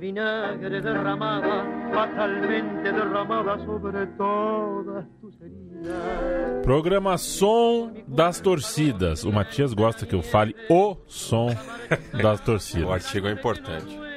Vinagre derramada, fatalmente derramada sobre todas tus heridas. Programa Som das Torcidas. O Matias gosta que eu fale o som das torcidas. o artigo é importante.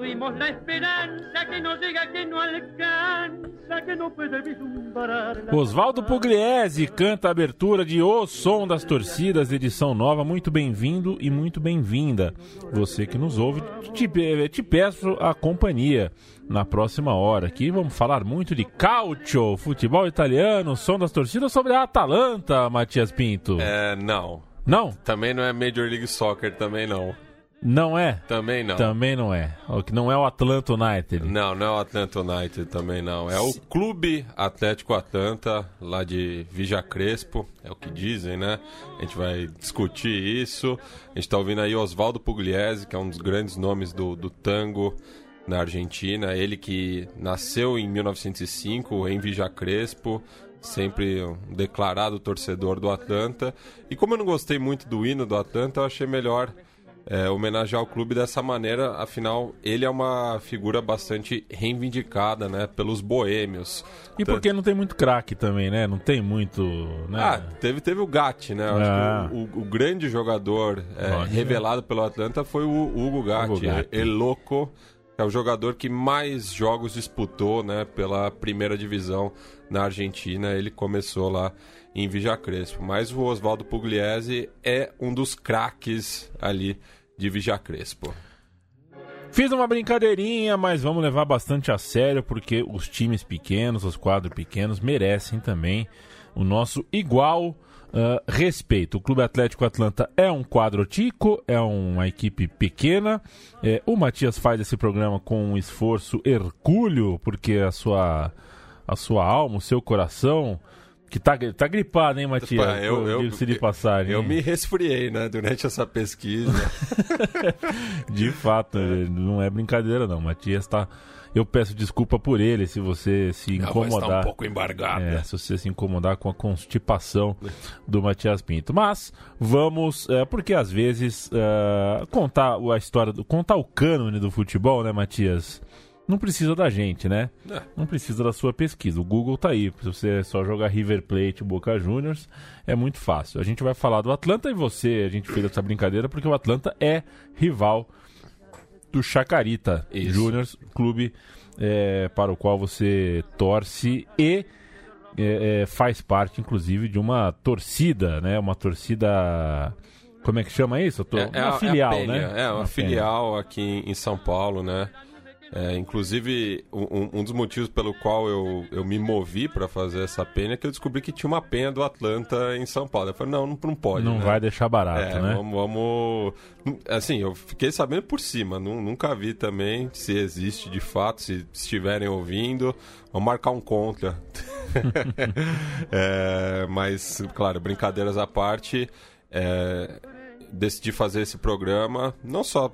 Fuimos la esperanza que no llega, que no alcanza, que no puede vislumbrar. Oswaldo Pugliese canta a abertura de O Som das Torcidas, edição nova. Muito bem-vindo e muito bem-vinda. Você que nos ouve, te, te peço a companhia na próxima hora. Aqui vamos falar muito de calcio, futebol italiano, som das torcidas sobre a Atalanta, Matias Pinto. É, não. Não? Também não é Major League Soccer, também não. Não é? Também não. Também não é. O que não é o Atlanta United. Não, não é o Atlanta United também não. É o Clube Atlético Atlanta, lá de Vija Crespo, é o que dizem, né? A gente vai discutir isso. A gente tá ouvindo aí Oswaldo Pugliese, que é um dos grandes nomes do, do tango na Argentina. Ele que nasceu em 1905 em Vija Crespo, sempre um declarado torcedor do Atlanta. E como eu não gostei muito do hino do Atlanta, eu achei melhor é, homenagear o clube dessa maneira, afinal, ele é uma figura bastante reivindicada, né, pelos boêmios. E porque não tem muito craque também, né? Não tem muito. Né? Ah, teve, teve o Gatti, né? Ah. O, o, o, grande jogador é, revelado pelo Atlanta foi o Hugo Gatti, Hugo Gatti. El Loco, é o jogador que mais jogos disputou, né, pela primeira divisão na Argentina. Ele começou lá em Vija Crespo. Mas o Oswaldo Pugliese é um dos craques ali de Crespo. Fiz uma brincadeirinha, mas vamos levar bastante a sério porque os times pequenos, os quadros pequenos merecem também o nosso igual uh, respeito. O Clube Atlético Atlanta é um quadro tico, é uma equipe pequena. É, o Matias faz esse programa com um esforço hercúleo porque a sua a sua alma, o seu coração que tá, tá gripado, hein, Matias? Pá, eu, eu, de passagem, eu me resfriei, né, durante essa pesquisa. de fato, não é brincadeira, não. Matias tá. Eu peço desculpa por ele se você se incomodar. Tá um pouco embargado. É, se você se incomodar com a constipação do Matias Pinto. Mas vamos, é, porque às vezes é, contar a história, do, contar o cânone do futebol, né, Matias? Não precisa da gente, né? É. Não precisa da sua pesquisa. O Google tá aí. Se você só jogar River Plate Boca Juniors, é muito fácil. A gente vai falar do Atlanta e você, a gente fez essa brincadeira porque o Atlanta é rival do Chacarita Juniors, clube é, para o qual você torce e é, é, faz parte, inclusive, de uma torcida, né? Uma torcida. Como é que chama isso? Tô... É, é uma filial, né? É, uma, uma filial aqui em São Paulo, né? É, inclusive, um, um, dos motivos pelo qual eu, eu me movi para fazer essa penha é que eu descobri que tinha uma penha do Atlanta em São Paulo. Eu falei, não, não, não pode. Não né? vai deixar barato, é, né? Vamos, vamos. Assim, eu fiquei sabendo por cima, nunca vi também se existe de fato, se estiverem ouvindo. Vamos marcar um contra. é, mas, claro, brincadeiras à parte. É, decidi fazer esse programa, não só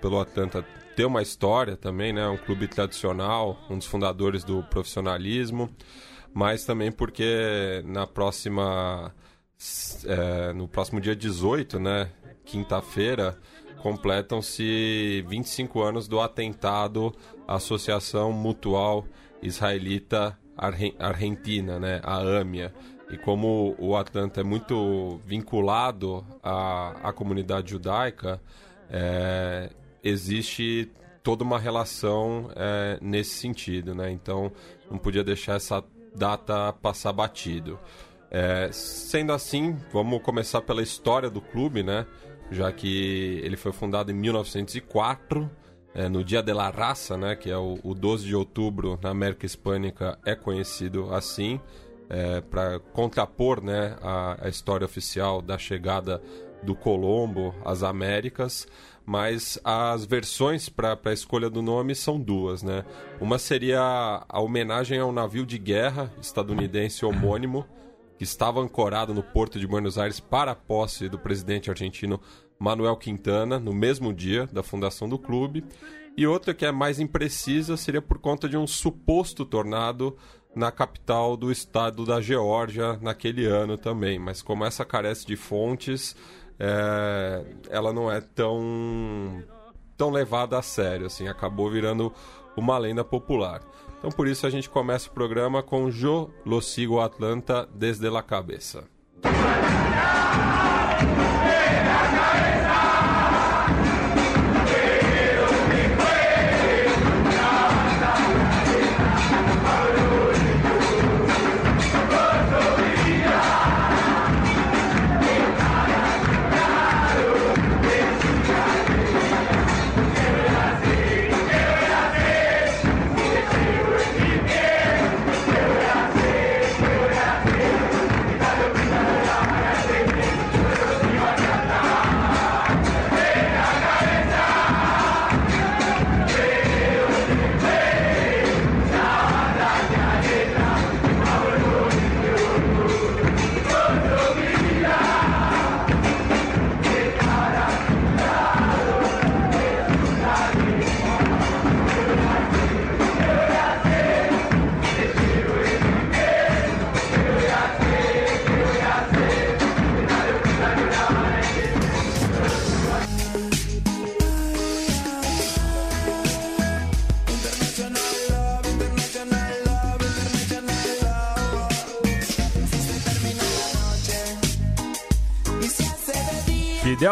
pelo Atlanta ter uma história também, né? Um clube tradicional, um dos fundadores do profissionalismo, mas também porque na próxima, é, no próximo dia 18, né? Quinta-feira, completam-se 25 anos do atentado à Associação Mutual Israelita Argentina, né, a AMIA. E como o Atlanta é muito vinculado à, à comunidade judaica, é, existe toda uma relação é, nesse sentido, né? Então não podia deixar essa data passar batido. É, sendo assim, vamos começar pela história do clube, né? Já que ele foi fundado em 1904, é, no Dia de la Raça, né? Que é o, o 12 de outubro na América Hispânica, é conhecido assim, é, para contrapor né, a, a história oficial da chegada do Colombo às Américas mas as versões para a escolha do nome são duas, né? Uma seria a homenagem ao navio de guerra estadunidense homônimo, que estava ancorado no porto de Buenos Aires para a posse do presidente argentino Manuel Quintana, no mesmo dia da fundação do clube. E outra que é mais imprecisa seria por conta de um suposto tornado na capital do estado da Geórgia naquele ano também. Mas como essa carece de fontes, é, ela não é tão, tão levada a sério. Assim, acabou virando uma lenda popular. Então por isso a gente começa o programa com Jo lo sigo Atlanta desde la cabeça.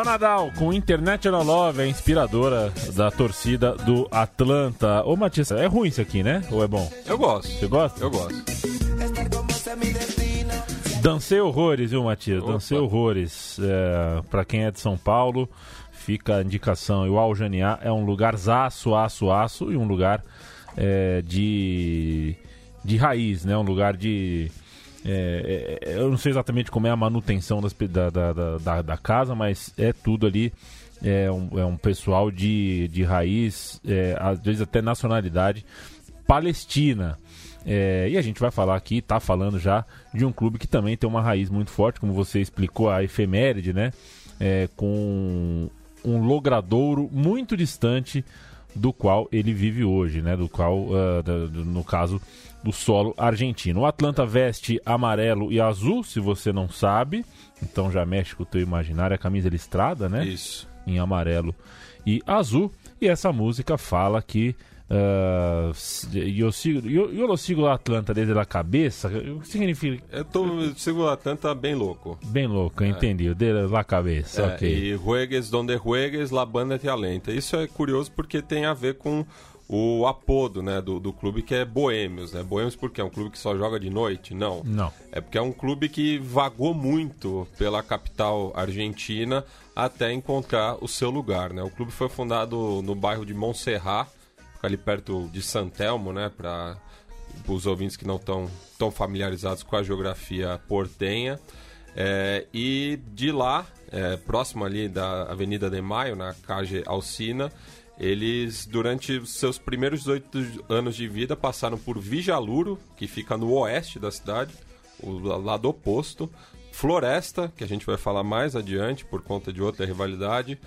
Nadal com International Love, é inspiradora da torcida do Atlanta. Ô Matias, é ruim isso aqui, né? Ou é bom? Eu gosto. Você gosta? Eu gosto. Dancei horrores, viu, Matias? Dancei horrores. É, pra quem é de São Paulo, fica a indicação. E o Aljaniá é um lugar aço, aço, aço e um lugar é, de, de raiz, né? Um lugar de é, é, eu não sei exatamente como é a manutenção das, da, da, da, da, casa, mas é tudo ali. É um, é um pessoal de, de raiz, é, às vezes até nacionalidade palestina. É, e a gente vai falar aqui, está falando já de um clube que também tem uma raiz muito forte, como você explicou, a efeméride, né? É, com um logradouro muito distante do qual ele vive hoje, né? Do qual, uh, do, no caso, do solo argentino. O Atlanta veste amarelo e azul, se você não sabe. Então já mexe com o teu imaginário. A camisa listrada, né? Isso. Em amarelo e azul. E essa música fala que Uh, eu sigo, eu, eu sigo o Atlanta desde a cabeça. O que significa? Eu, tô, eu sigo o Atlanta bem louco. Bem louco, é. entendi. Desde la cabeça, é, ok. E juegues donde juegues, la banda te alenta. Isso é curioso porque tem a ver com o apodo né, do, do clube que é Boêmios. Né? Boêmios porque é um clube que só joga de noite? Não. Não. É porque é um clube que vagou muito pela capital argentina até encontrar o seu lugar. Né? O clube foi fundado no bairro de Montserrat, ali perto de Santelmo, né? Para os ouvintes que não estão tão familiarizados com a geografia portenha. É, e de lá, é, próximo ali da Avenida de Maio, na Cage Alcina, eles, durante seus primeiros 18 anos de vida, passaram por Vijaluro, que fica no oeste da cidade, o lado oposto, Floresta, que a gente vai falar mais adiante por conta de outra rivalidade,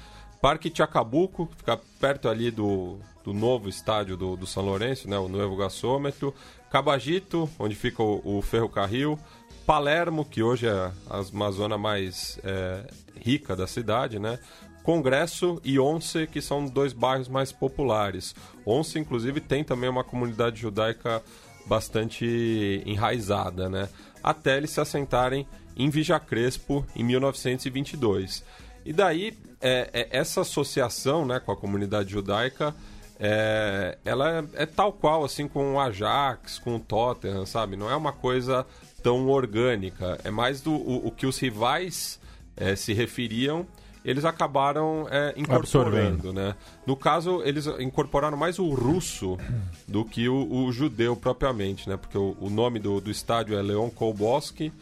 Parque Chacabuco, que fica perto ali do, do novo estádio do, do São Lourenço, né, o novo gasômetro, Cabagito, onde fica o, o ferrocarril, Palermo, que hoje é uma zona mais é, rica da cidade, né? Congresso e Once, que são dois bairros mais populares. Once, inclusive, tem também uma comunidade judaica bastante enraizada, né? Até eles se assentarem em Vija Crespo em 1922. E daí, é, é, essa associação né, com a comunidade judaica, é, ela é, é, tal qual assim com o Ajax, com o Tottenham, sabe? Não é uma coisa tão orgânica. É mais do o, o que os rivais é, se referiam eles acabaram é, incorporando, né? No caso, eles incorporaram mais o russo do que o, o judeu propriamente, né? Porque o, o nome do, do estádio é Leon Kolboski,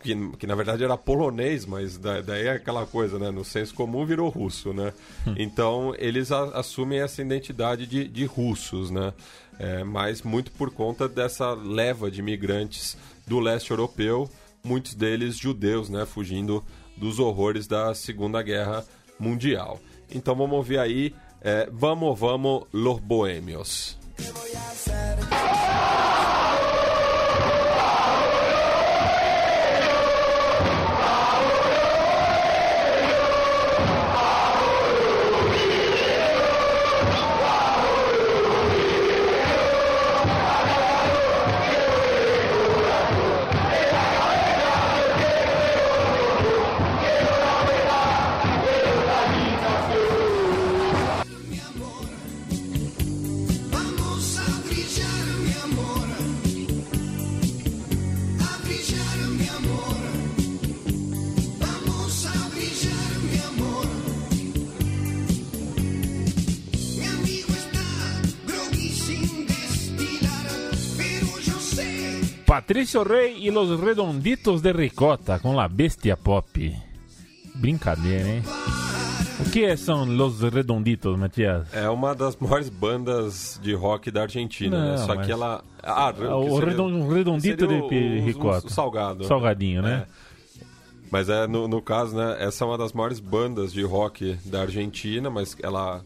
que, que, na verdade era polonês, mas daí é aquela coisa, né? No senso comum virou russo, né? Hum. Então eles a, assumem essa identidade de, de russos, né? É, mas muito por conta dessa leva de imigrantes do leste europeu, muitos deles judeus, né? Fugindo dos horrores da Segunda Guerra Mundial. Então vamos ouvir aí é, Vamos, Vamos, Los Bohemios. Patricio Rey e los Redonditos de Ricota com La Bestia Pop. Brincadeira, hein? O que é, são Los Redonditos, Matias? É uma das maiores bandas de rock da Argentina, né? Não, né? Só mas... que ela. Ah, o seria, redondito de ricota. salgado. Salgadinho, né? É. Mas é, no, no caso, né? Essa é uma das maiores bandas de rock da Argentina, mas ela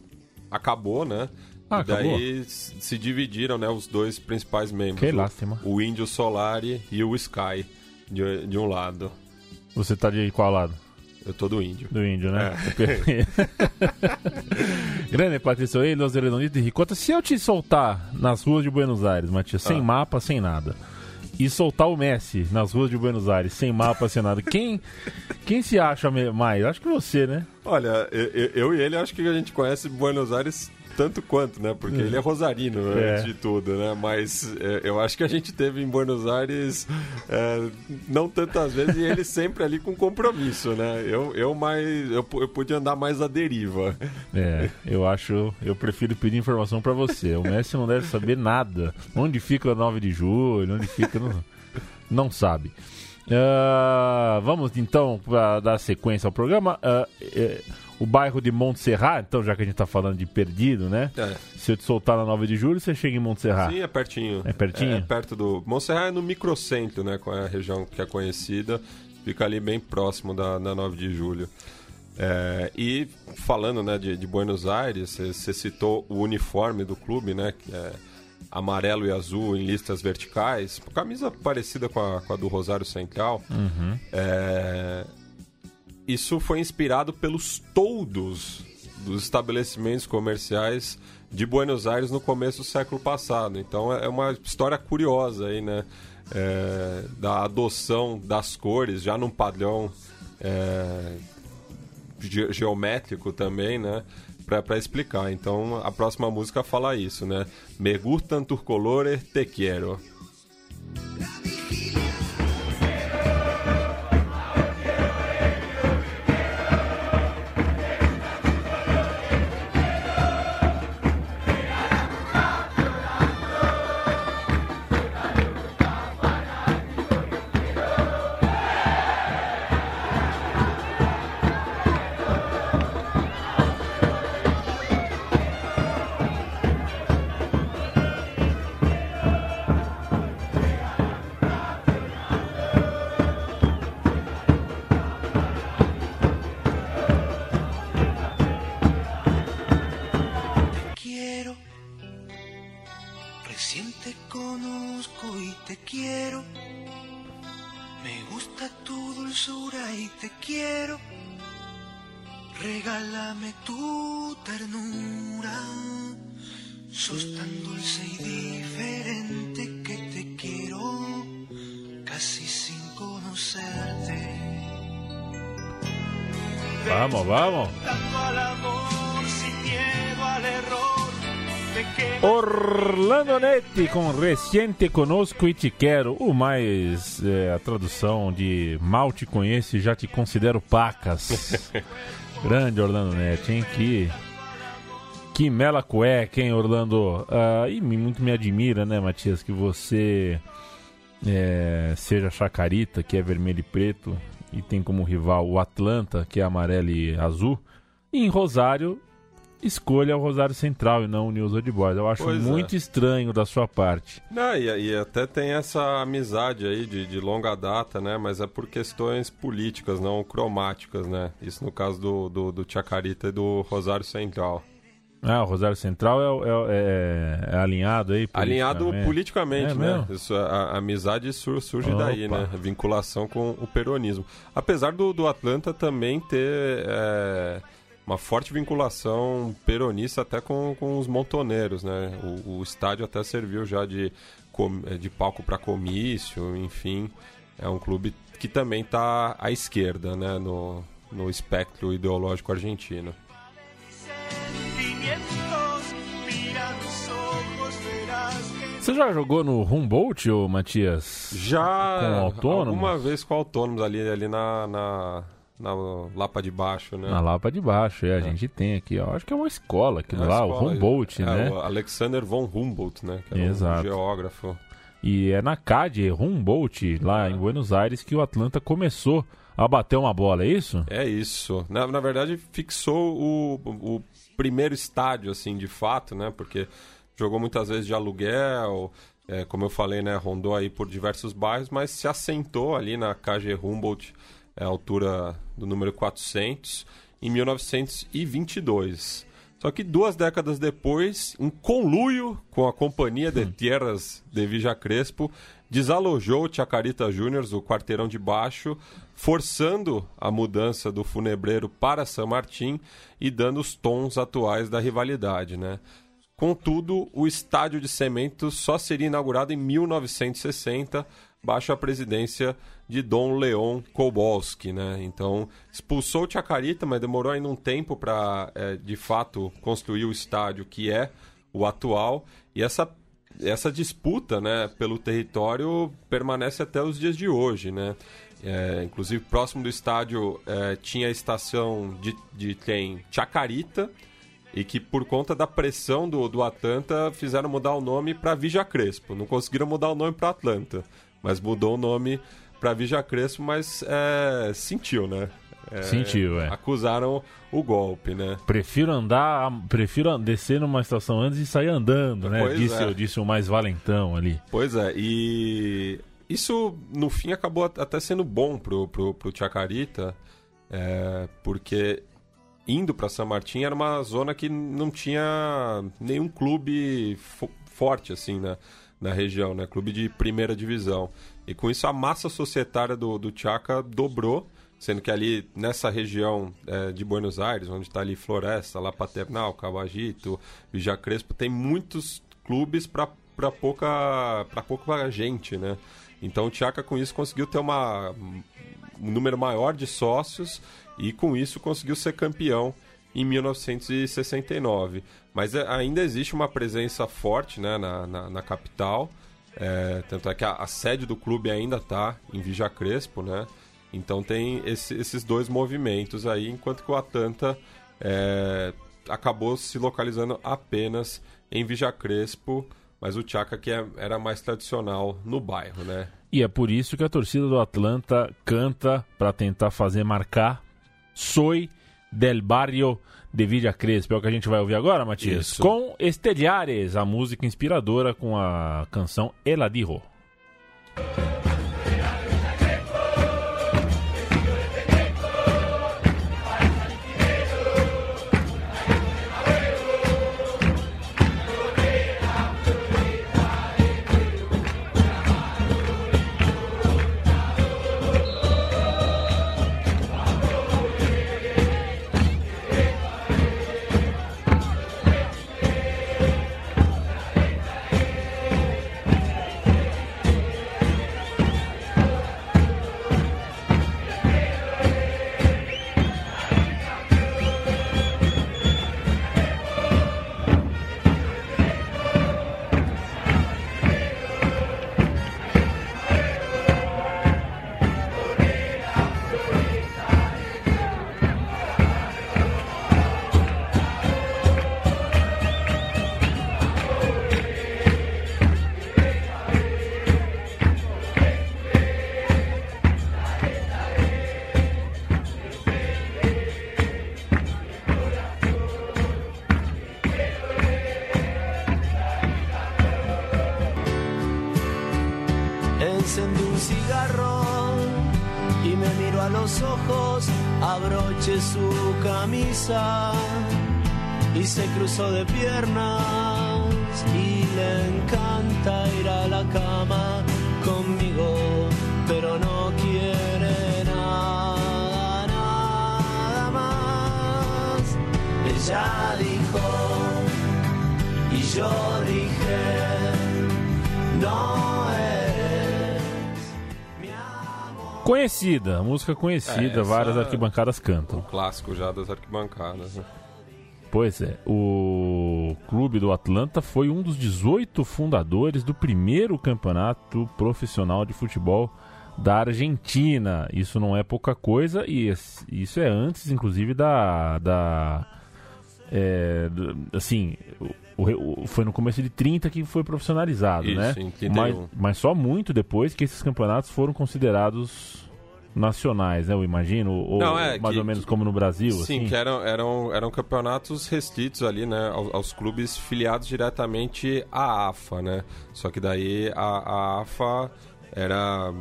acabou, né? Ah, e daí se dividiram, né, os dois principais membros. Que lástima. O Índio Solari e o Sky, de, de um lado. Você tá de qual lado? Eu tô do índio. Do índio, né? É. Grande Patrício aí, Los Redonditos de Ricota. Se eu te soltar nas ruas de Buenos Aires, Matias, sem ah. mapa, sem nada, e soltar o Messi nas ruas de Buenos Aires, sem mapa, sem nada, quem, quem se acha mais? Acho que você, né? Olha, eu, eu e ele acho que a gente conhece Buenos Aires tanto quanto, né? Porque ele é rosarino, né, antes de tudo, né? Mas é, eu acho que a gente teve em Buenos Aires é, não tantas vezes e ele sempre ali com compromisso, né? Eu, eu mais eu, eu podia andar mais à deriva. É, eu acho, eu prefiro pedir informação para você. O Messi não deve saber nada. Onde fica a 9 de julho, onde fica, não, não sabe. Uh, vamos então para dar sequência ao programa. Uh, o bairro de Montserrat, então já que a gente está falando de perdido, né? É. Se eu te soltar na 9 de julho, você chega em Montserrat. Sim, é pertinho. É pertinho? É, é perto do... Montserrat é no microcentro, né? Com a região que é conhecida. Fica ali bem próximo da, da 9 de julho. É, e falando né, de, de Buenos Aires, você citou o uniforme do clube, né? Que é amarelo e azul em listas verticais. Camisa parecida com a, com a do Rosário Central. Uhum. É, isso foi inspirado pelos toldos dos estabelecimentos comerciais de Buenos Aires no começo do século passado. Então é uma história curiosa aí, né? É, da adoção das cores já num padrão é, ge geométrico também, né? Para explicar. Então a próxima música fala isso, né? Me gustan tus colores, te quiero. Orlando Netti com Recente Conosco e Te Quero, o mais é, a tradução de Mal Te Conheço e Já Te Considero Pacas. Grande Orlando Netti, hein? Que, que mela cueca, hein, Orlando? Ah, e muito me admira, né, Matias, que você é, seja Chacarita, que é vermelho e preto, e tem como rival o Atlanta, que é amarelo e azul. E em Rosário, escolha o Rosário Central e não o News Old Boys. Eu acho Pois é. muito estranho da sua parte. Não, e, e até tem essa amizade aí de, de longa data, né? Mas é por questões políticas, não cromáticas, né? Isso no caso do, do, do Chacarita e do Rosário Central. Ah, o Rosário Central é, é é- é alinhado aí Alinhado politicamente. politicamente, É né? Isso, a, a amizade sur- surge daí, Opa. né? A vinculação com o peronismo. Apesar do, do Atlanta também ter é, uma forte vinculação peronista até com, com os montoneiros, né? O, o estádio até serviu já de, com- de palco para comício, enfim. É um clube que também está à esquerda, né? No, no espectro ideológico argentino. Você já jogou no Humboldt, ô Matias? Já Com autônomos? alguma vez com autônomos ali, ali na, na, na Lapa de Baixo, né? Na Lapa de Baixo, é, a gente tem aqui, ó. Acho que é uma escola aquilo Na lá, escola, o Humboldt, é, né? o Alexander von Humboldt, né? Que era Exato. um geógrafo. E é na CAD Humboldt, lá em Buenos Aires, que o Atlanta começou a bater uma bola, é isso? É isso. Na, na verdade, fixou o, o primeiro estádio, assim, de fato, né? Porque jogou muitas vezes de aluguel, é, como eu falei, né? Rondou aí por diversos bairros, mas se assentou ali na KG Humboldt, é, a altura do número 400, em 1922. Só que duas décadas depois, em conluio com a Companhia de Tierras de Villa Crespo, desalojou o Chacarita Juniors, o quarteirão de baixo, forçando a mudança do funebreiro para San Martín e dando os tons atuais da rivalidade, né? Contudo, o estádio de cimento só seria inaugurado em 1960, baixo a presidência de Dom Leon Kobolski, né? Então, expulsou Chacarita, mas demorou ainda um tempo para, de fato, construir o estádio que é o atual. E essa, essa disputa, né, pelo território permanece até os dias de hoje, né? É, inclusive, próximo do estádio é, tinha a estação de, de trem Chacarita, e que por conta da pressão do, do Atlanta fizeram mudar o nome para Vija Crespo. Não conseguiram mudar o nome para Atlanta, mas mudou o nome para Vija Crespo, mas é, sentiu, né? É, Sentiu, é. Acusaram o golpe, né? Prefiro andar, prefiro descer numa estação antes e sair andando, né? Pois Disse, é. disse o mais valentão ali. Pois é, e isso no fim acabou at- até sendo bom pro, pro, pro Chacarita, é, porque indo para San Martín era uma zona que não tinha nenhum clube fo- forte assim na, na região, né? Clube de primeira divisão. E com isso a massa societária do, do Chaca dobrou, sendo que ali nessa região é, de Buenos Aires, onde está ali Floresta, lá Paternal, Cabagito, Villa Crespo, tem muitos clubes para pouca para pouca gente, né? Então o Chaca com isso conseguiu ter uma um número maior de sócios e com isso conseguiu ser campeão em 1969. Mas é, ainda existe uma presença forte né, na, na, na capital. É, tanto é que a, a sede do clube ainda está em Vija Crespo, né? Então tem esse- esses dois movimentos aí, enquanto que o Atlanta é, acabou se localizando apenas em Vija Crespo, mas o Chaca que é- era mais tradicional no bairro, né? E é por isso que a torcida do Atlanta canta para tentar fazer marcar Soy del Barrio de Villa Crespo. É o que a gente vai ouvir agora, Matias? Isso. Com Estelares, a música inspiradora com a canção Ela Dijo. Y se cruzó de piernas y le encanta ir a la cama conmigo, pero no quiere nada, nada más. Ella dijo y yo Conhecida, música conhecida, É, várias arquibancadas cantam. Um clássico já das arquibancadas. Né? Pois é, o clube do Atlanta foi um dos 18 fundadores do primeiro campeonato profissional de futebol da Argentina. Isso não é pouca coisa e isso é antes, inclusive, da. da é, assim, o- o- foi no começo de 30 que foi profissionalizado, Isso, né? em 31. Mas, mas só muito depois que esses campeonatos foram considerados nacionais, né? Eu imagino, ou Não, é mais que- ou menos que- como no Brasil, Sim, assim. que eram, eram, eram campeonatos restritos ali, né, aos, aos clubes filiados diretamente à AFA, né? Só que daí a, a AFA era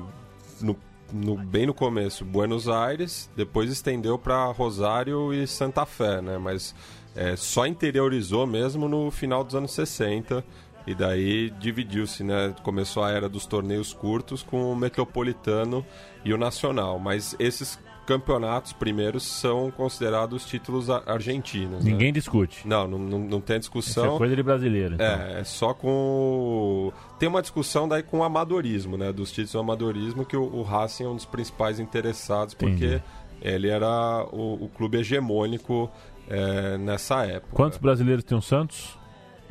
no, no- bem no começo Buenos Aires, depois estendeu para Rosário e Santa Fé, né? Mas é, só interiorizou mesmo no final dos anos 60 e daí dividiu-se, né? Começou a era dos torneios curtos com o Metropolitano e o Nacional, mas esses campeonatos primeiros são considerados títulos argentinos. né? Ninguém discute. Não, não, não, não tem Isso é discussão. coisa de brasileiro. Então. É, é só com. Tem uma discussão daí com o amadorismo, né? Dos títulos do amadorismo, que o, o Racing é um dos principais interessados, porque Entendi. ele era o, o clube hegemônico é, nessa época. Quantos brasileiros tem o Santos?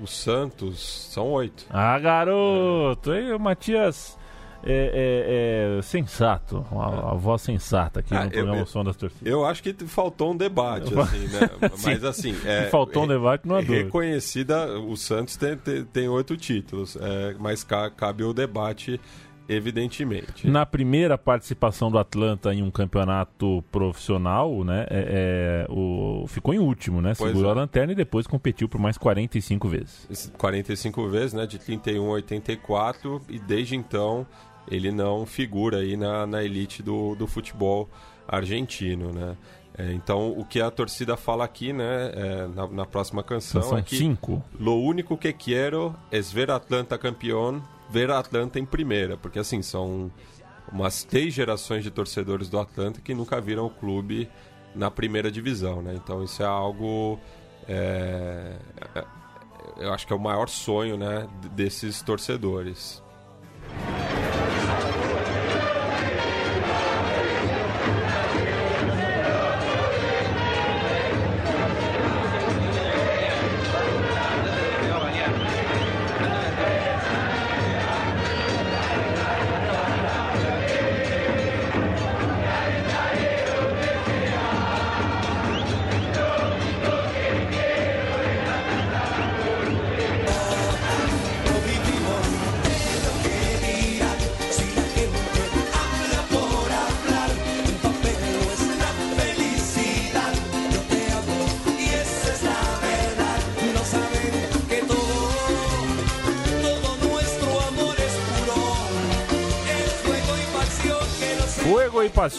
O Santos são oito. Ah, garoto! Aí, o Matias é, é- é sensato, a, a voz sensata aqui Ah, no eu- programa eu- Som das Torcidas. Eu acho que faltou um debate, assim, né? Mas assim. É, Se faltou um debate, não há dúvida. Reconhecida, o Santos tem, tem, tem oito títulos, é, mas ca- cabe o debate, evidentemente. Na primeira participação do Atlanta em um campeonato profissional, né, é- é, o, ficou em último, né? Pois Segurou é. a lanterna e depois competiu por mais 45 vezes. Esse 45 vezes, né? De 31 a 84, e desde então ele não figura aí na, na elite do, do futebol argentino, né? É, então, o que a torcida fala aqui, né, é, na, na próxima canção São é que cinco. Lo único que quiero es ver Atlanta campeão, ver Atlanta em primeira, porque assim, são umas três gerações de torcedores do Atlanta que nunca viram o clube na primeira divisão, né? Então isso é algo é, é- eu acho que é o maior sonho, né, desses torcedores.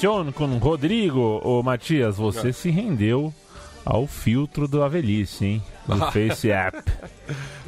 Passion com Rodrigo. Ô, Matias, você se rendeu ao filtro da velhice, hein? Do Face App.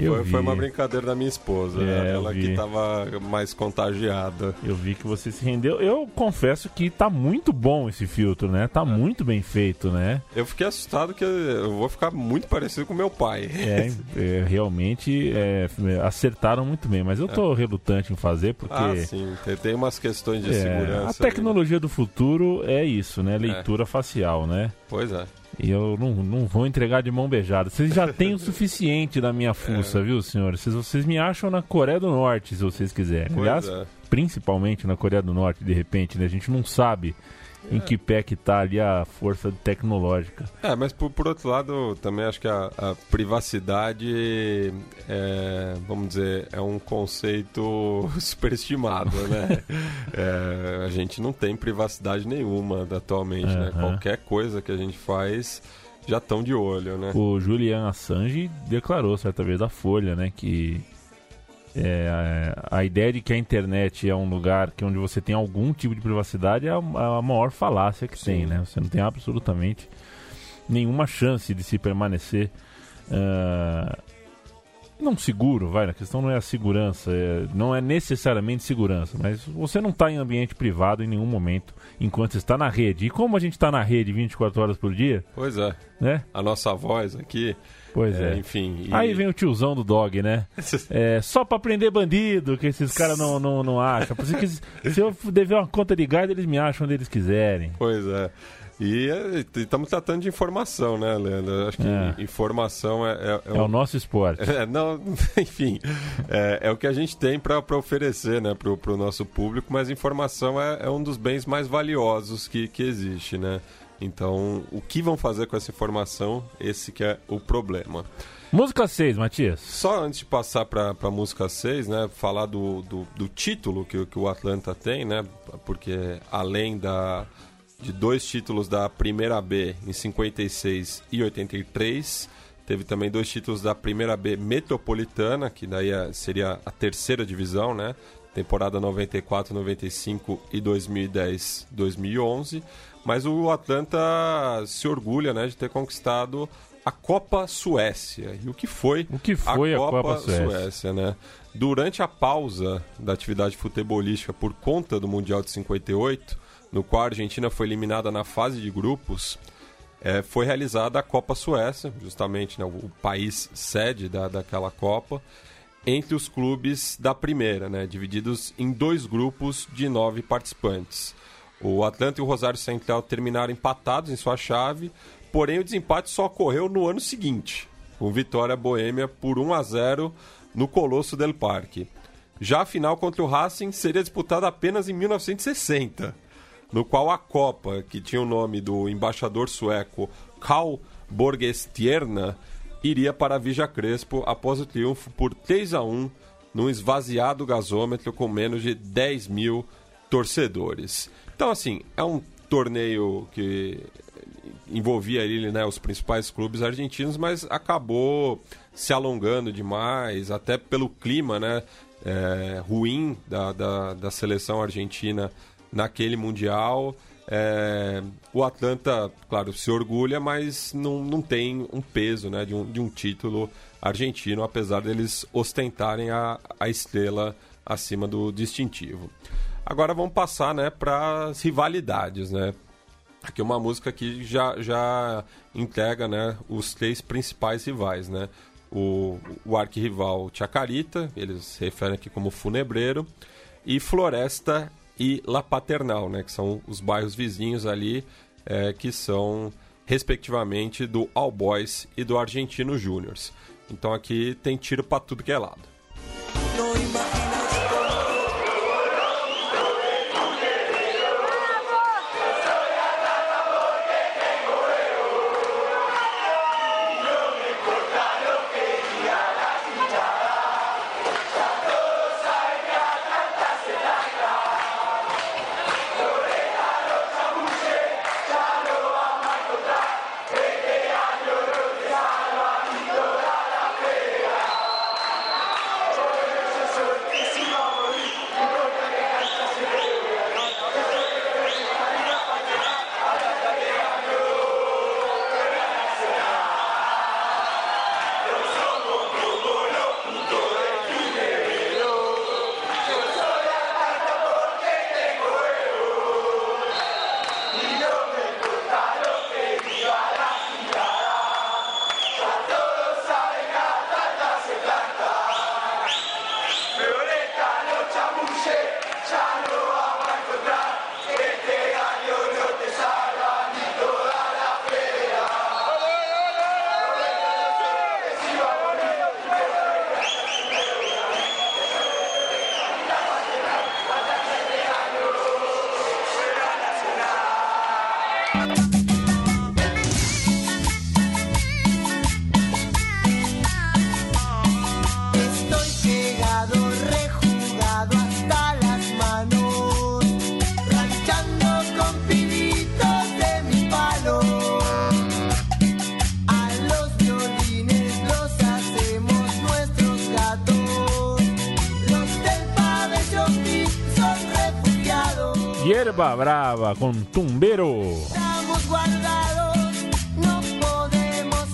Eu Foi, vi. foi uma brincadeira da minha esposa, É, ela que estava mais contagiada. Eu vi que você se rendeu. Eu confesso que tá muito bom esse filtro, né? Tá muito bem feito, né? Eu fiquei assustado que eu vou ficar muito parecido com meu pai. É, é, realmente é, acertaram muito bem, mas eu tô relutante em fazer porque Ah, sim, tem, tem umas questões de é, segurança. a ali, tecnologia do futuro é isso, né? Leitura facial, né? Pois é. E eu não, não vou entregar de mão beijada. Vocês já têm o suficiente da minha fuça, É. viu, senhores? Vocês, vocês me acham na Coreia do Norte, se vocês quiserem. Aliás, é. principalmente na Coreia do Norte, de repente, né? A gente não sabe em que pé que tá ali a força tecnológica. É, mas por, por outro lado, também acho que a, a privacidade, é, vamos dizer, é um conceito superestimado, né? É, a gente não tem privacidade nenhuma atualmente, né? Qualquer coisa que a gente faz, já estão de olho, né? O Julian Assange declarou certa vez à Folha, né, que É, a ideia de que a internet é um lugar que onde você tem algum tipo de privacidade é a, a maior falácia que tem, né? Você não tem absolutamente nenhuma chance de se permanecer ah, não seguro, vai, a questão não é a segurança, é- não é necessariamente segurança, mas você não está em ambiente privado em nenhum momento enquanto está na rede. E como a gente está na rede 24 horas por dia, Pois é. né? A nossa voz aqui. Pois é, é. Enfim. e- Aí vem o tiozão do dog, né? É, só pra prender bandido, que esses caras não, não, não acham. Por isso que se eu dever uma conta de gás, eles me acham onde eles quiserem. Pois é. E estamos tratando de informação, né, Leandro? Acho que É. informação é, é, É o nosso esporte. É, não, enfim, é, é o que a gente tem para oferecer né, para o nosso público, mas informação é, é um dos bens mais valiosos que, que existe, né? Então, o que vão fazer com essa informação, esse que é o problema. Música 6, Matias. Só antes de passar para a música 6, né, falar do, do, do título que, o- que o Atlanta tem, né? Porque além da, de dois títulos da Primeira B em 56 e 83, teve também dois títulos da Primeira B Metropolitana, que daí é- seria a terceira divisão, né? Temporada 94, 95 e 2010, 2011. Mas o Atlanta se orgulha, né, de ter conquistado a Copa Suécia. E o que foi, O que foi a Copa Suécia? Suécia, né? Durante a pausa da atividade futebolística por conta do Mundial de 58, no qual a Argentina foi eliminada na fase de grupos, eh, foi realizada a Copa Suécia, justamente né, o, o país sede da, daquela Copa, entre os clubes da primeira, né, divididos em dois grupos de nove participantes. O Atlanta e o Rosário Central terminaram empatados em sua chave, porém o desempate só ocorreu no ano seguinte, com vitória boêmia por 1 a 0 no Colosso del Parque. Já a final contra o Racing seria disputada apenas em 1960, no qual a Copa, que tinha o nome do embaixador sueco Karl Borgestierna, iria para Vija Crespo após o triunfo por 3 a 1 num esvaziado gasômetro com menos de 10 mil torcedores. Então, assim, é um torneio que envolvia ali, né, os principais clubes argentinos, mas acabou se alongando demais, até pelo clima né, é, ruim da, da, da seleção argentina naquele Mundial. É, o Atlanta, claro, se orgulha, mas não, não tem um peso né, de, um, de um título argentino, apesar deles ostentarem a, a estrela acima do distintivo. Agora vamos passar né, para as rivalidades. Né? Aqui é uma música que já, já entrega né, os três principais rivais. Né? O, o arquirrival Chacarita, eles referem aqui como Funebreiro, e Floresta e La Paternal, né, que são os bairros vizinhos ali, é, que são respectivamente do All Boys e do Argentino Júniors. Então aqui tem tiro para tudo que é lado. No Brava com Tumbeiro. Estamos guardados, podemos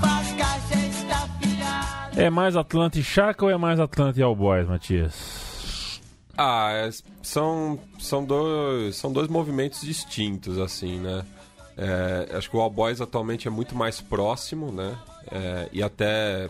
faca está afilada. É mais Atlanta e Chaca ou é mais Atlanta e All Boys, Matias? Ah, é- são, são, dois, são dois movimentos distintos, assim, né? É, acho que o All Boys atualmente é muito mais próximo, né? É, e até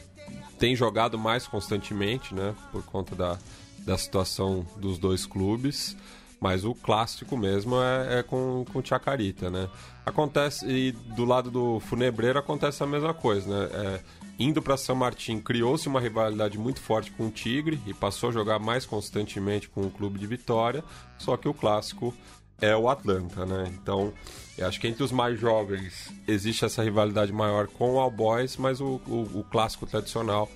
tem jogado mais constantemente, né? Por conta da, da situação dos dois clubes. Mas o clássico mesmo é, é com, com Chacarita, né? Acontece, e do lado do Funebreiro acontece a mesma coisa, né? É, indo para São Martin, criou-se uma rivalidade muito forte com o Tigre e passou a jogar mais constantemente com o clube de Vitória, só que o clássico é o Atlanta, né? Então, acho que entre os mais jovens existe essa rivalidade maior com o All Boys, mas o, o- o clássico tradicional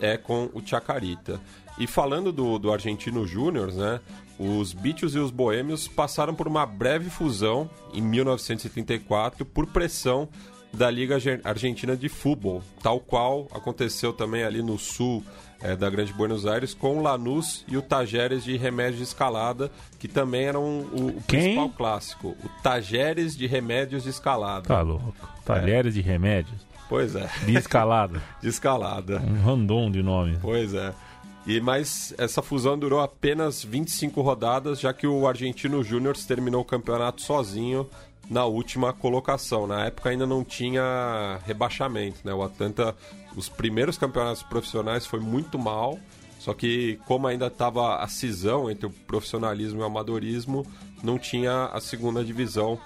é com o Chacarita. E falando do, do Argentino Júnior, né? Os Bichos e os Boêmios passaram por uma breve fusão em 1974 por pressão da Liga Arge- Argentina de Futebol, tal qual aconteceu também ali no sul eh, da Grande Buenos Aires com o Lanús e o Tajeres de Remédios de Escalada, que também eram o, o principal clássico. O Tajeres de Remédios de Escalada. Tá louco. Talheres de remédios. Pois é, De escalada. de escalada. Um random de nome. Pois é. E mas essa fusão durou apenas 25 rodadas, já que o Argentino Júnior terminou o campeonato sozinho na última colocação. Na época ainda não tinha rebaixamento, né? O Atlanta, os primeiros campeonatos profissionais foi muito mal, só que como ainda estava a cisão entre o profissionalismo e o amadorismo, não tinha a segunda divisão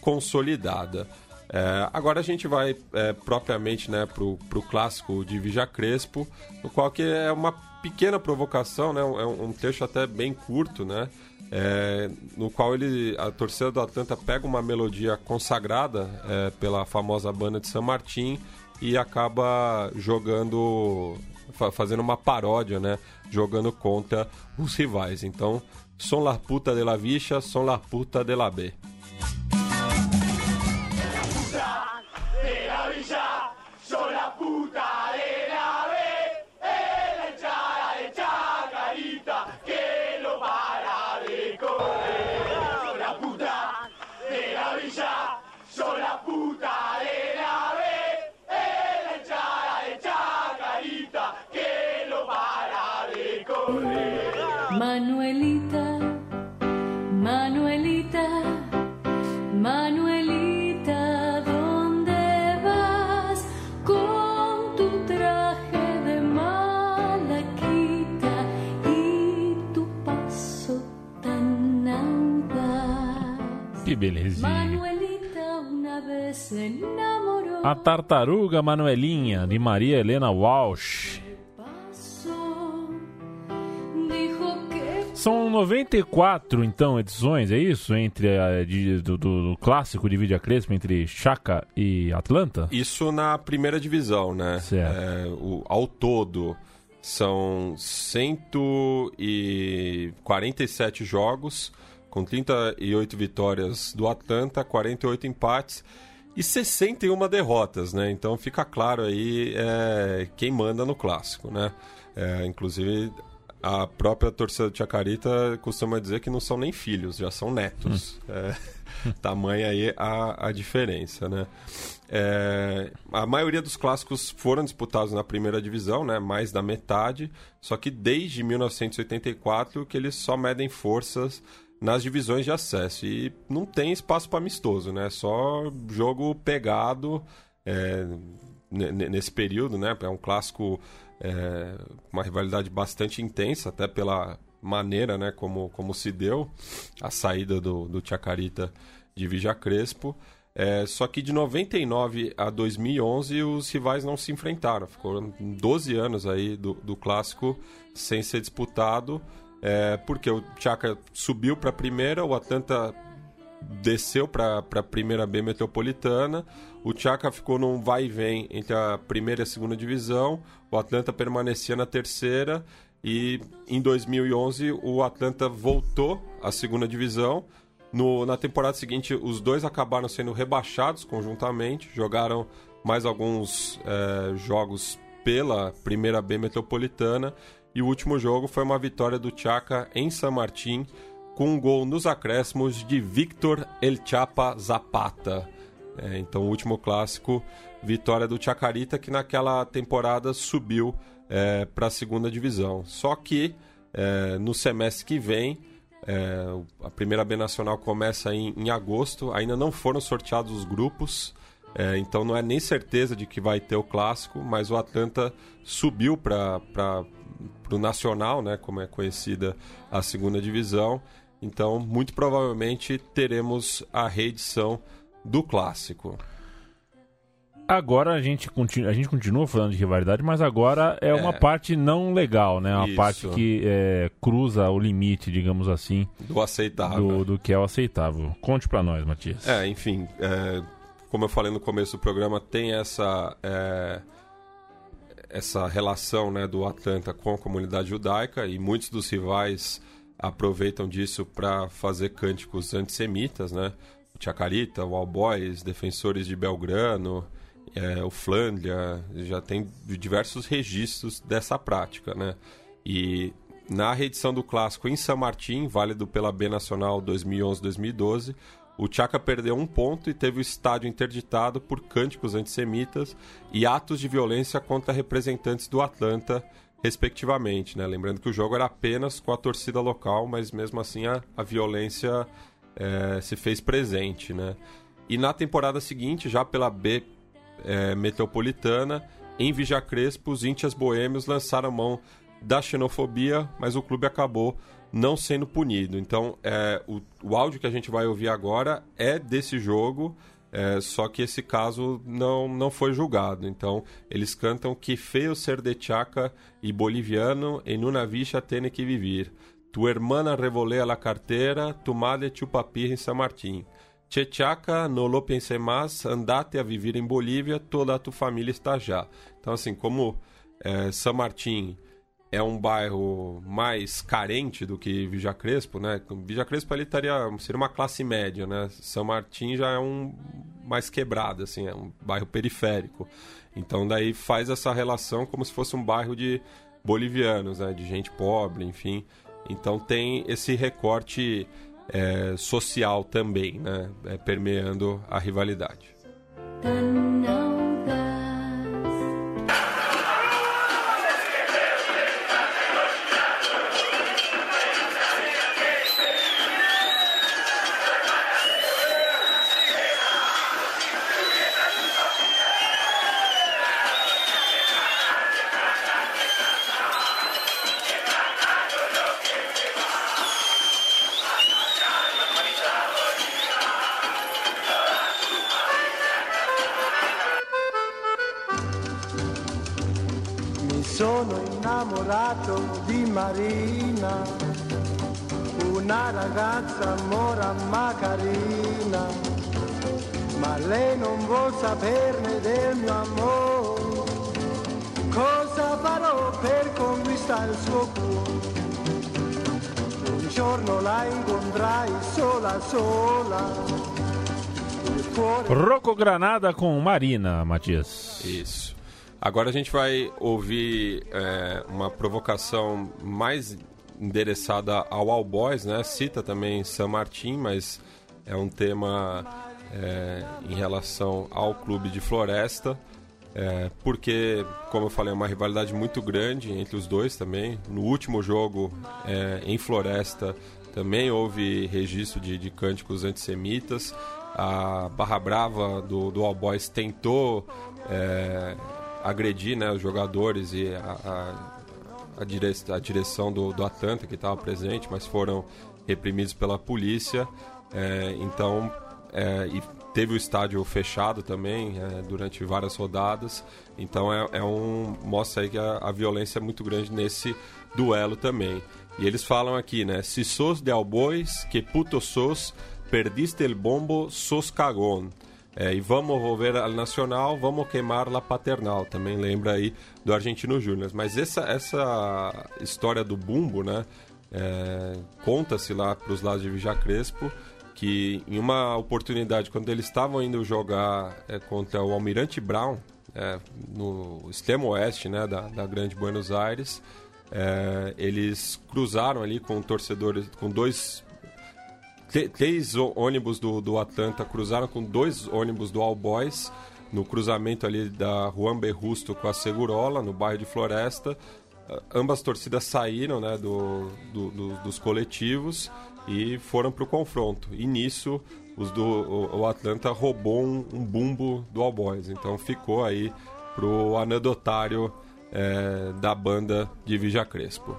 consolidada. É, agora a gente vai é, propriamente né, pro, pro clássico de Vija Crespo, no qual que é uma pequena provocação, né, é um, um trecho até bem curto, né, é, no qual ele, a torcida do Atlanta pega uma melodia consagrada é, pela famosa banda de San Martín e acaba jogando, fa- fazendo uma paródia, né, jogando contra os rivais. Então, son la puta de la Vicha, son la puta de la B. Que belezinha. Manuelita una vez se enamoró. A Tartaruga Manuelinha, de Maria Helena Walsh. São 94, então, edições, é isso? Entre a, de- do, do- do clássico de Vidia Crespo, entre Chaca e Atlanta? Isso na primeira divisão, né? Certo. É, o, ao todo são 147 jogos, com 38 vitórias do Atlanta, 48 empates e 61 derrotas, né? Então fica claro aí é, quem manda no clássico, né? É, inclusive a própria torcida do Chacarita costuma dizer que não são nem filhos, já são netos. É, tamanha aí a, a diferença, né? É, a maioria dos clássicos foram disputados na primeira divisão, né? Mais da metade. Só que desde 1984 que eles só medem forças nas divisões de acesso e não tem espaço para amistoso, né? Só jogo pegado é, ne- ne- nesse período, né? É um clássico, é, uma rivalidade bastante intensa, até pela maneira, né? Como, como se deu a saída do, do Chacarita de Vija Crespo. É, só que de 99 a 2011 os rivais não se enfrentaram. Ficou 12 anos aí do, do clássico sem ser disputado. É, porque o Chaca subiu para a primeira, o Atlanta desceu para a primeira B metropolitana. O Chaca ficou num vai e vem entre a primeira e a segunda divisão. O Atlanta permanecia na terceira. E em 2011 o Atlanta voltou à segunda divisão. No, na temporada seguinte, os dois acabaram sendo rebaixados conjuntamente, jogaram mais alguns eh, jogos pela primeira B metropolitana. E o último jogo foi uma vitória do Chaca em San Martín com um gol nos acréscimos de Victor El Chapa Zapata. É, então, o último clássico, vitória do Chacarita, que naquela temporada subiu para a segunda divisão. Só que é, no semestre que vem, é, a primeira B Nacional começa em, em agosto, ainda não foram sorteados os grupos. É, então não é nem certeza de que vai ter o clássico, mas o Atlanta subiu para o Nacional, né, como é conhecida a segunda divisão. Então, muito provavelmente teremos a reedição do clássico. Agora a gente, continua, a gente continua falando de rivalidade, mas agora é uma parte não legal, né? Uma Isso. parte que é, cruza o limite, digamos assim, Do aceitável. do, do que é o aceitável. Conte pra nós, Matias. É, enfim, é, como eu falei no começo do programa, tem essa é, essa relação né, do Atlanta com a comunidade judaica e muitos dos rivais aproveitam disso para fazer cânticos antissemitas, né? O Chacarita, o All Boys, defensores de Belgrano, é, o Flandria, já tem diversos registros dessa prática, né? E na reedição do clássico em São Martin, válido pela B Nacional 2011-2012, o Chaka perdeu um ponto e teve o estádio interditado por cânticos antissemitas e atos de violência contra representantes do Atlanta, respectivamente. Né? Lembrando que o jogo era apenas com a torcida local, mas mesmo assim a, a violência eh, se fez presente. Né? E na temporada seguinte, já pela B eh, Metropolitana, em Vija Crespo, os íntias boêmios lançaram mão da xenofobia, mas o clube acabou não sendo punido. Então, é, o, o áudio que a gente vai ouvir agora é desse jogo, é, só que esse caso não, não foi julgado. Então, eles cantam que feio ser de chaca e boliviano en una villa tiene que vivir. Tu hermana revolea la cartera, tu madre chupapirra em San Martín. Che chaca, no lo pensé más, andate a viver em Bolívia, toda a tua família está já. Então, assim, como é, San Martín é um bairro mais carente do que Vija Crespo, né? Vija Crespo ali estaria, seria uma classe média, né? São Martin já é um mais quebrado, assim, é um bairro periférico. Então daí faz essa relação como se fosse um bairro de bolivianos, né? De gente pobre, enfim. Então tem esse recorte é, social também, né? É, permeando a rivalidade. tan Marina, una ragazza mora ma carina, ma lei non vuol saperne del mio amore. Cosa farò per conquistare il suo cuore? Un giorno la incontrai sola sola, Rocco Granada com Marina, Matias. Isso. Agora a gente vai ouvir é, uma provocação mais endereçada ao All Boys, né? Cita também San Martin, mas é um tema é, em relação ao clube de Floresta. é, porque, como eu falei, é uma rivalidade muito grande entre os dois também. No último jogo é, em Floresta também houve registro de, de cânticos antissemitas. A Barra Brava do, do All Boys tentou é, agredir né, os jogadores e a, a, a, dire, a direção do, do Atlanta que estava presente, mas foram reprimidos pela polícia. É, então, é, e teve o estádio fechado também é, durante várias rodadas. Então, é, é um mostra aí que a, a violência é muito grande nesse duelo também. E eles falam aqui, né? Se sos de Albois, que puto sos, perdiste el bombo, sos cagón. É, e vamos volver ao Nacional, vamos queimar la Paternal. Também lembra aí do Argentino Júnior. Mas essa, essa história do bumbo, né? é, Conta-se lá para os lados de Vija Crespo que em uma oportunidade, quando eles estavam indo jogar é, contra o Almirante Brown, é, no extremo oeste né, da, da Grande Buenos Aires, é, eles cruzaram ali com torcedores, com dois três ônibus do, do Atlanta cruzaram com dois ônibus do All Boys no cruzamento ali da Juan Berrusto com a Segurola, no bairro de Floresta. Ah, Ambas torcidas saíram né, do, do- do- dos coletivos e foram para o confronto. E nisso os do, o, Atlanta roubou um, um bumbo do All Boys. Então ficou aí pro anedotário eh, da banda de Vija Crespo.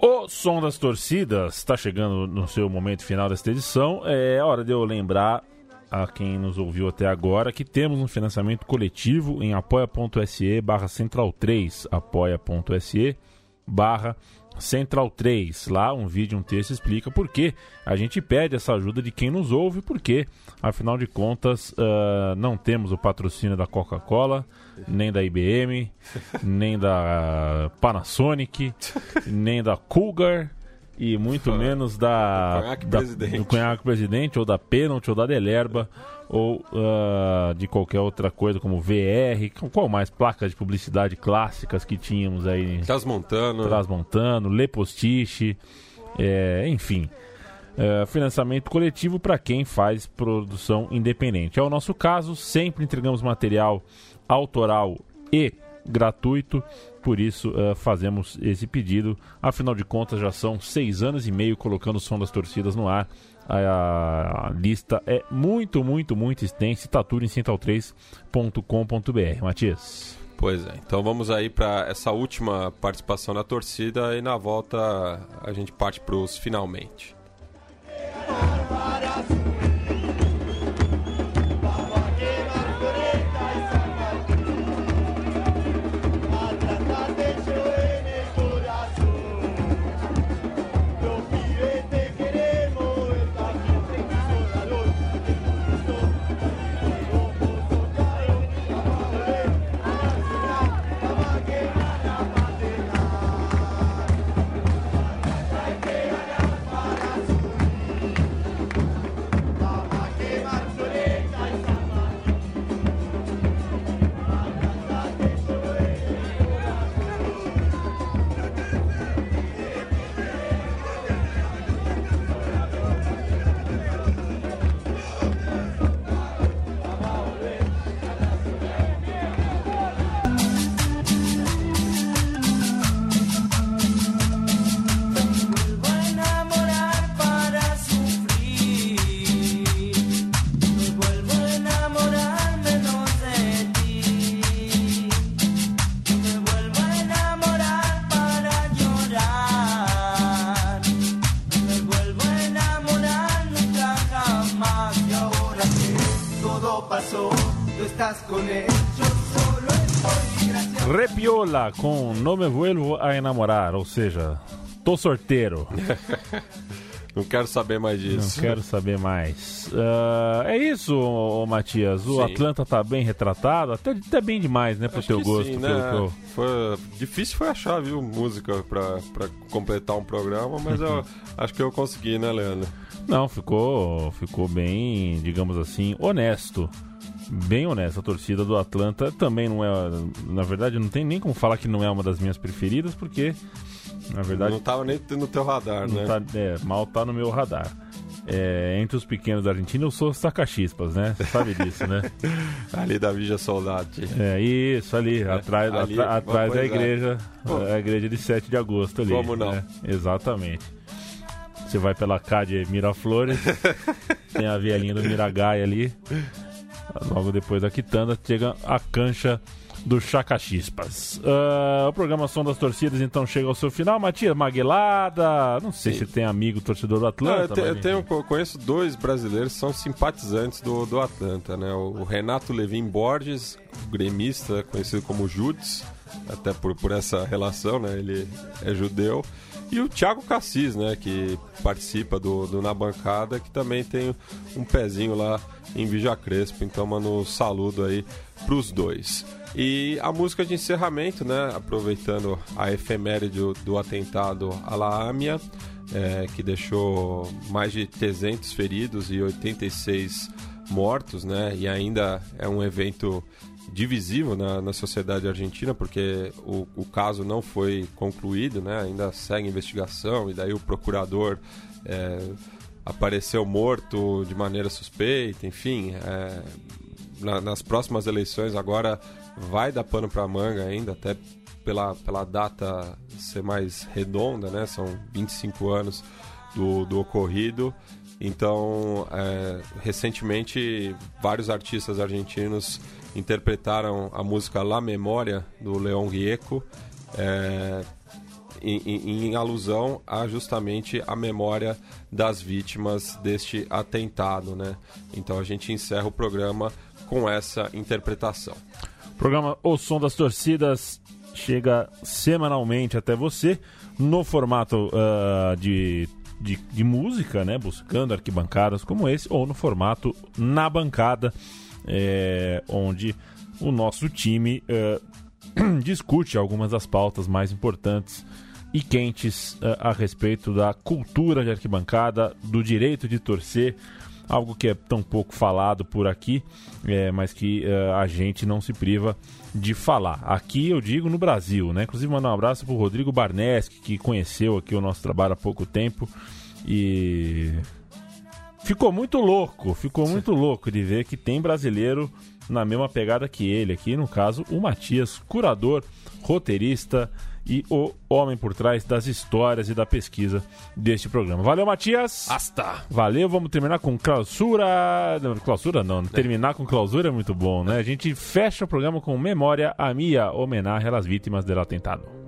O som das torcidas está chegando no seu momento final desta edição. É hora de eu lembrar a quem nos ouviu até agora que temos um financiamento coletivo em apoia.se barra central 3 apoia.se barra central 3 lá um vídeo, um texto explica por que a gente pede essa ajuda de quem nos ouve porque afinal de contas ah, não temos o patrocínio da Coca-Cola nem da IBM nem da Panasonic nem da Cougar e muito menos da, Conhaque da Presidente. do Conhaque Presidente ou da Penalty ou da Delerba ou ah, de qualquer outra coisa como VR, qual mais placas de publicidade clássicas que tínhamos aí Transmontano. Transmontano, Le Postiche, é, enfim. É, financiamento coletivo para quem faz produção independente. É o nosso caso, sempre entregamos material autoral e gratuito, por isso é, fazemos esse pedido. Afinal de contas, já são seis anos e meio colocando o som das torcidas no ar. A, a lista é muito, muito, muito extensa. Tudo em central3.com.br. Matias. Pois é, então vamos aí para essa última participação da torcida e na volta a gente parte para os finalmente. No Me Vuelvo a Enamorar, ou seja, tô sorteiro, Não quero saber mais não disso. quero saber mais. Ah, é isso, ô, ô, Matias. O Sim. Atlanta tá bem retratado, até, até bem demais, né, pro Acho teu gosto. sim, né? eu- Foi difícil foi achar, viu, música pra, pra completar um programa, mas eu acho que eu consegui, né, Leandro? Não, ficou, ficou bem, digamos assim, honesto. Bem honesto. A torcida do Atlanta também não é. Na verdade, não tem nem como falar que não é uma das minhas preferidas, porque, na verdade, Não tava nem no teu radar, né? tá- é, mal tá no meu radar. É, entre os pequenos da Argentina, eu sou sacachispas, né? Você sabe disso, né? Ali da Vija Soldati. É isso, ali, atrás, ali, atra- atrás da é. igreja, Pô. a igreja de 7 de agosto ali. Como não? né? Exatamente. Você vai pela Cádia Miraflores, tem a vielinha do Miragai ali. Logo depois da quitanda, chega a cancha do Chacachispas. Ah, o programa Som das Torcidas então chega ao seu final. Matias Maguelada, não sei Sim. se tem amigo torcedor do Não, Atlanta. eu, te- eu tenho, conheço dois brasileiros que são simpatizantes do, do Atlanta, né? O Renato Levin Borges, gremista, conhecido como Judes, até por, por essa relação, né? Ele é judeu. E o Thiago Cassis, né? Que participa do, do Na Bancada, que também tem um pezinho lá em Vija Crespo. Então, mano, saludo aí pros dois. E a música de encerramento, né? Aproveitando a efeméride do, do atentado à La Amia, é, que deixou mais de 300 feridos e 86 mortos, né? E ainda é um evento divisivo na, na sociedade argentina, porque o, o caso não foi concluído, né? Ainda segue investigação e daí o procurador é, apareceu morto de maneira suspeita, enfim. é, na- nas próximas eleições agora vai dar pano para manga ainda, até pela, pela data ser mais redonda, né? São 25 anos do, do ocorrido. Então, é, recentemente, vários artistas argentinos interpretaram a música La Memória, do Leon Gieco, é, em, em- em alusão a justamente a memória das vítimas deste atentado, né? Então a gente encerra o programa com essa interpretação. O programa O Som das Torcidas chega semanalmente até você no formato ah, de, de, de música, né? Buscando arquibancadas como esse, ou no formato na bancada, é, onde o nosso time eh, discute algumas das pautas mais importantes e quentes eh, a respeito da cultura de arquibancada, do direito de torcer, algo que é tão pouco falado por aqui, eh, mas que eh, a gente não se priva de falar. Aqui eu digo no Brasil, né? Inclusive mandar um abraço pro Rodrigo Barneski, que conheceu aqui o nosso trabalho há pouco tempo e ficou muito louco, ficou muito louco de ver que tem brasileiro na mesma pegada que ele aqui, no caso, o Matias, curador, roteirista e o homem por trás das histórias e da pesquisa deste programa. Valeu, Matias! Hasta! Valeu, vamos terminar com clausura. Não, clausura não, terminar com clausura é muito bom, né? A gente fecha o programa com Memória a Mia, homenagem às vítimas do atentado.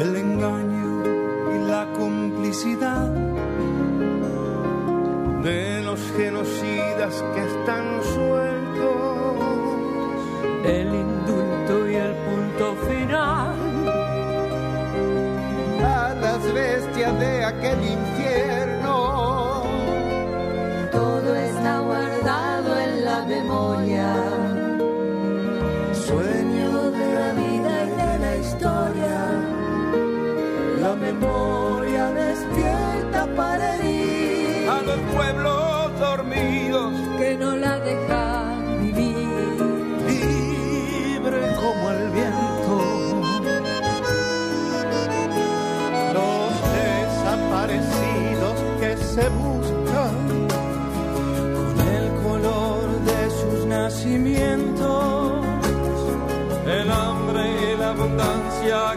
El engaño y la complicidad de los genocidas que están sueltos. el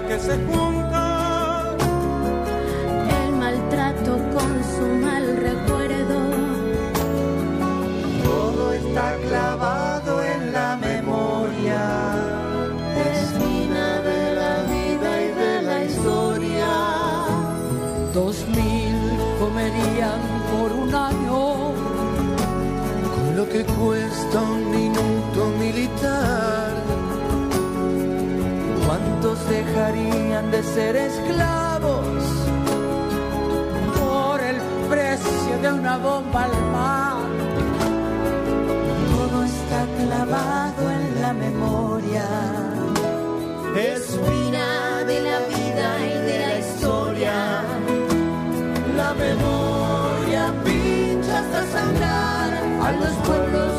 que se juntan. El maltrato con su mal recuerdo. Todo está clavado en la memoria. Espina de la vida y de la historia. Dos mil comerían por un año. Con lo que cuesta dejarían de ser esclavos por el precio de una bomba al mar? Todo está clavado en la memoria. Espina de la vida y de la historia. La memoria Pincha hasta sangrar a los pueblos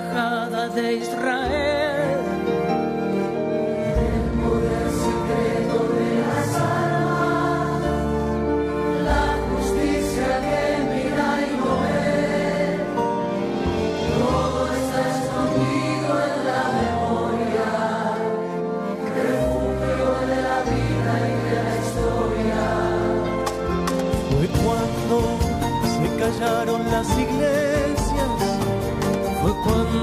de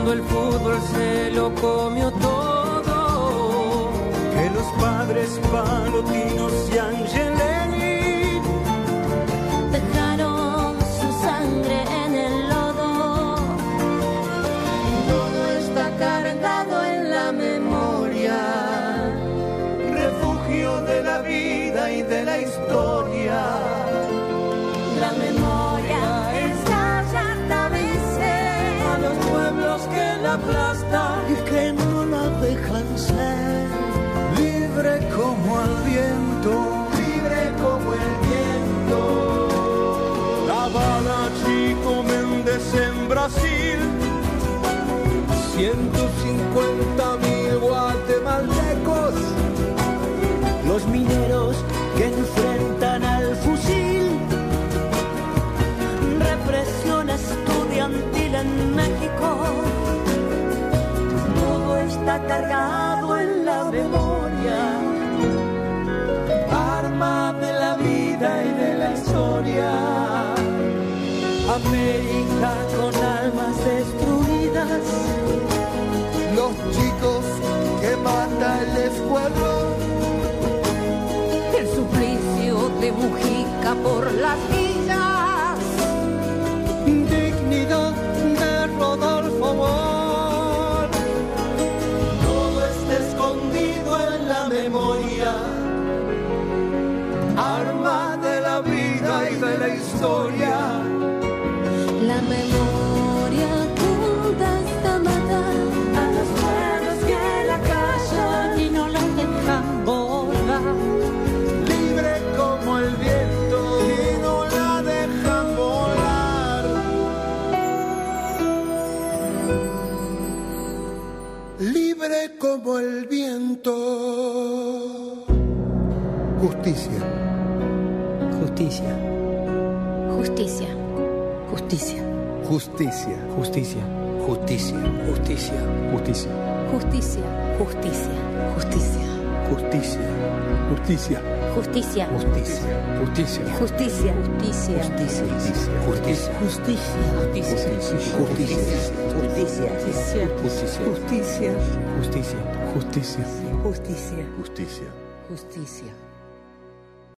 cuando el fútbol se lo comió todo. que los padres palotinos aplastan y que no la dejan ser libre como el viento, libre como el viento. La Habana, Chico Méndez en Brasil, 150 mil guatemaltecos, los mineros que enfrentan al fusil. Represión estudiantil en México. Cargado en la memoria. Arma de la vida y de la historia. América con almas destruidas. Justicia, Justicia. justicia, Justicia. justicia, Justicia. justicia, justicia, Justicia. Justicia. Justicia. Justicia. Justicia. Justicia. Justicia. justicia, Justicia. Justicia. Justicia. Justicia. justicia, Justicia. justicia, Justicia. justicia, Justicia. Justicia. justicia, Justicia. justicia.